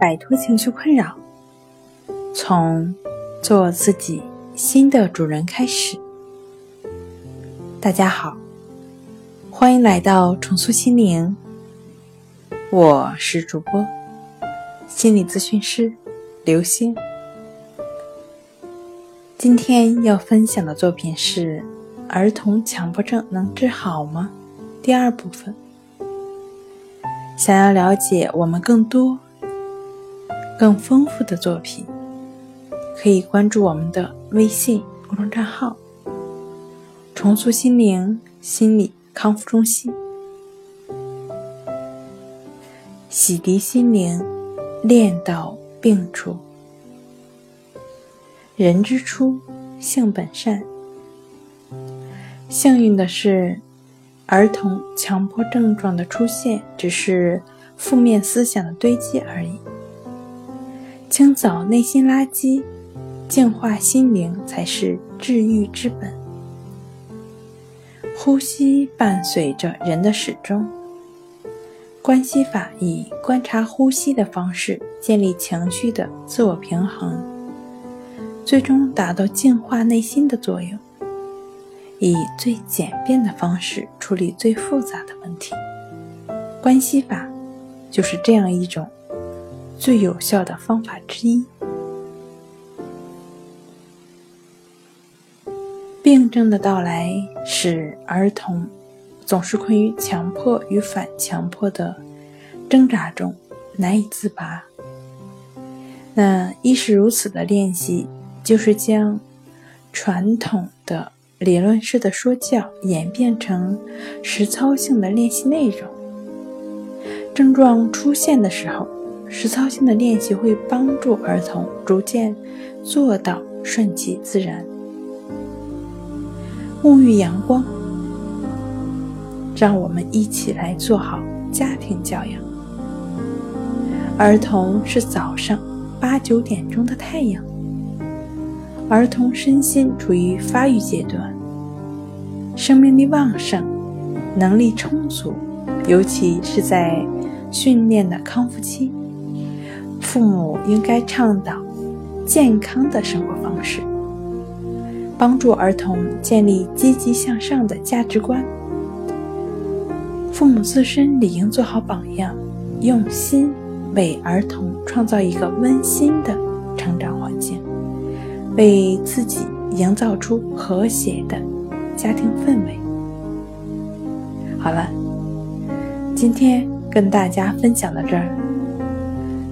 摆脱情绪困扰，从做自己新的主人开始。大家好，欢迎来到重塑心灵，我是主播心理咨询师刘星。今天要分享的作品是《儿童强迫症能治好吗》第二部分。想要了解我们更多、更丰富的作品，可以关注我们的微信公众账号“重塑心灵心理康复中心”，洗涤心灵，练到病除。人之初，性本善。幸运的是。儿童强迫症状的出现，只是负面思想的堆积而已。清扫内心垃圾，净化心灵，才是治愈之本。呼吸伴随着人的始终。关系法以观察呼吸的方式，建立情绪的自我平衡，最终达到净化内心的作用。以最简便的方式处理最复杂的问题，关系法就是这样一种最有效的方法之一。病症的到来使儿童总是困于强迫与反强迫的挣扎中难以自拔。那一是如此的练习，就是将传统的。理论式的说教演变成实操性的练习内容。症状出现的时候，实操性的练习会帮助儿童逐渐做到顺其自然。沐浴阳光，让我们一起来做好家庭教养。儿童是早上八九点钟的太阳。儿童身心处于发育阶段，生命力旺盛，能力充足，尤其是在训练的康复期，父母应该倡导健康的生活方式，帮助儿童建立积极向上的价值观。父母自身理应做好榜样，用心为儿童创造一个温馨的成长环境。为自己营造出和谐的家庭氛围。好了，今天跟大家分享到这儿。